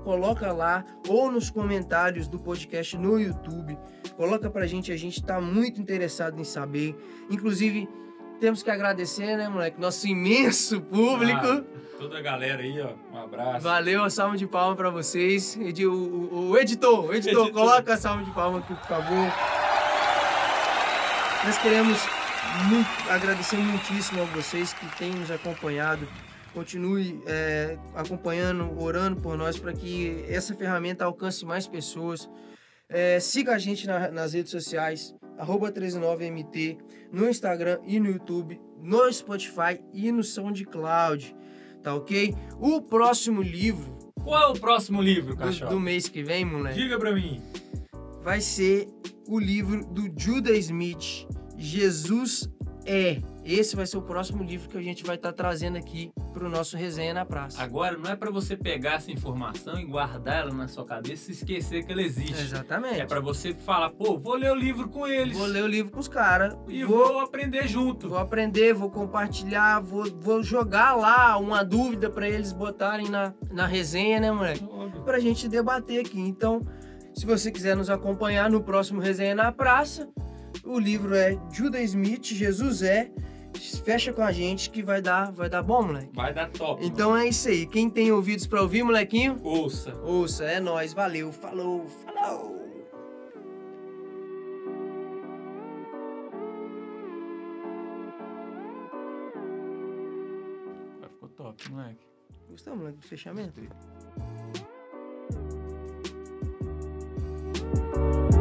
Coloca lá ou nos comentários do podcast no YouTube. Coloca pra gente, a gente tá muito interessado em saber. Inclusive, temos que agradecer, né, moleque? Nosso imenso público. Ah, toda a galera aí, ó. Um abraço. Valeu, uma salva de palmas pra vocês. Edi- O, o- o editor, o editor, Editor. coloca a salva de palmas aqui, por favor. Nós queremos muito, agradecer muitíssimo a vocês que têm nos acompanhado. Continue é, acompanhando, orando por nós para que essa ferramenta alcance mais pessoas. É, siga a gente na- nas redes sociais, arroba 139MT, no Instagram e no YouTube, no Spotify e no SoundCloud. Tá ok? O próximo livro Qual é o próximo livro, do, cachorro? do mês que vem, moleque, Diga pra mim. vai ser o livro do Judah Smith, Jesus é. Esse vai ser o próximo livro que a gente vai estar trazendo aqui pro nosso Resenha na Praça. Agora, não é pra você pegar essa informação e guardar ela na sua cabeça e esquecer que ela existe. Exatamente. É pra você falar, pô, vou ler o livro com eles. Vou ler o livro com os caras E vou, vou aprender junto. vou aprender, vou compartilhar, vou, vou jogar lá uma dúvida para eles botarem na, na resenha, né, moleque? Óbvio. Pra gente debater aqui. Então, se você quiser nos acompanhar no próximo Resenha na Praça, o livro é Judas Smith, Jesus é. Fecha com a gente que vai dar, vai dar bom, moleque. Vai dar top. Então mano. é isso aí. Quem tem ouvidos para ouvir, molequinho? Ouça. Ouça, é nós. Valeu. Falou. Falou. Ficou top, moleque. Gostou, moleque, do fechamento? Gostei.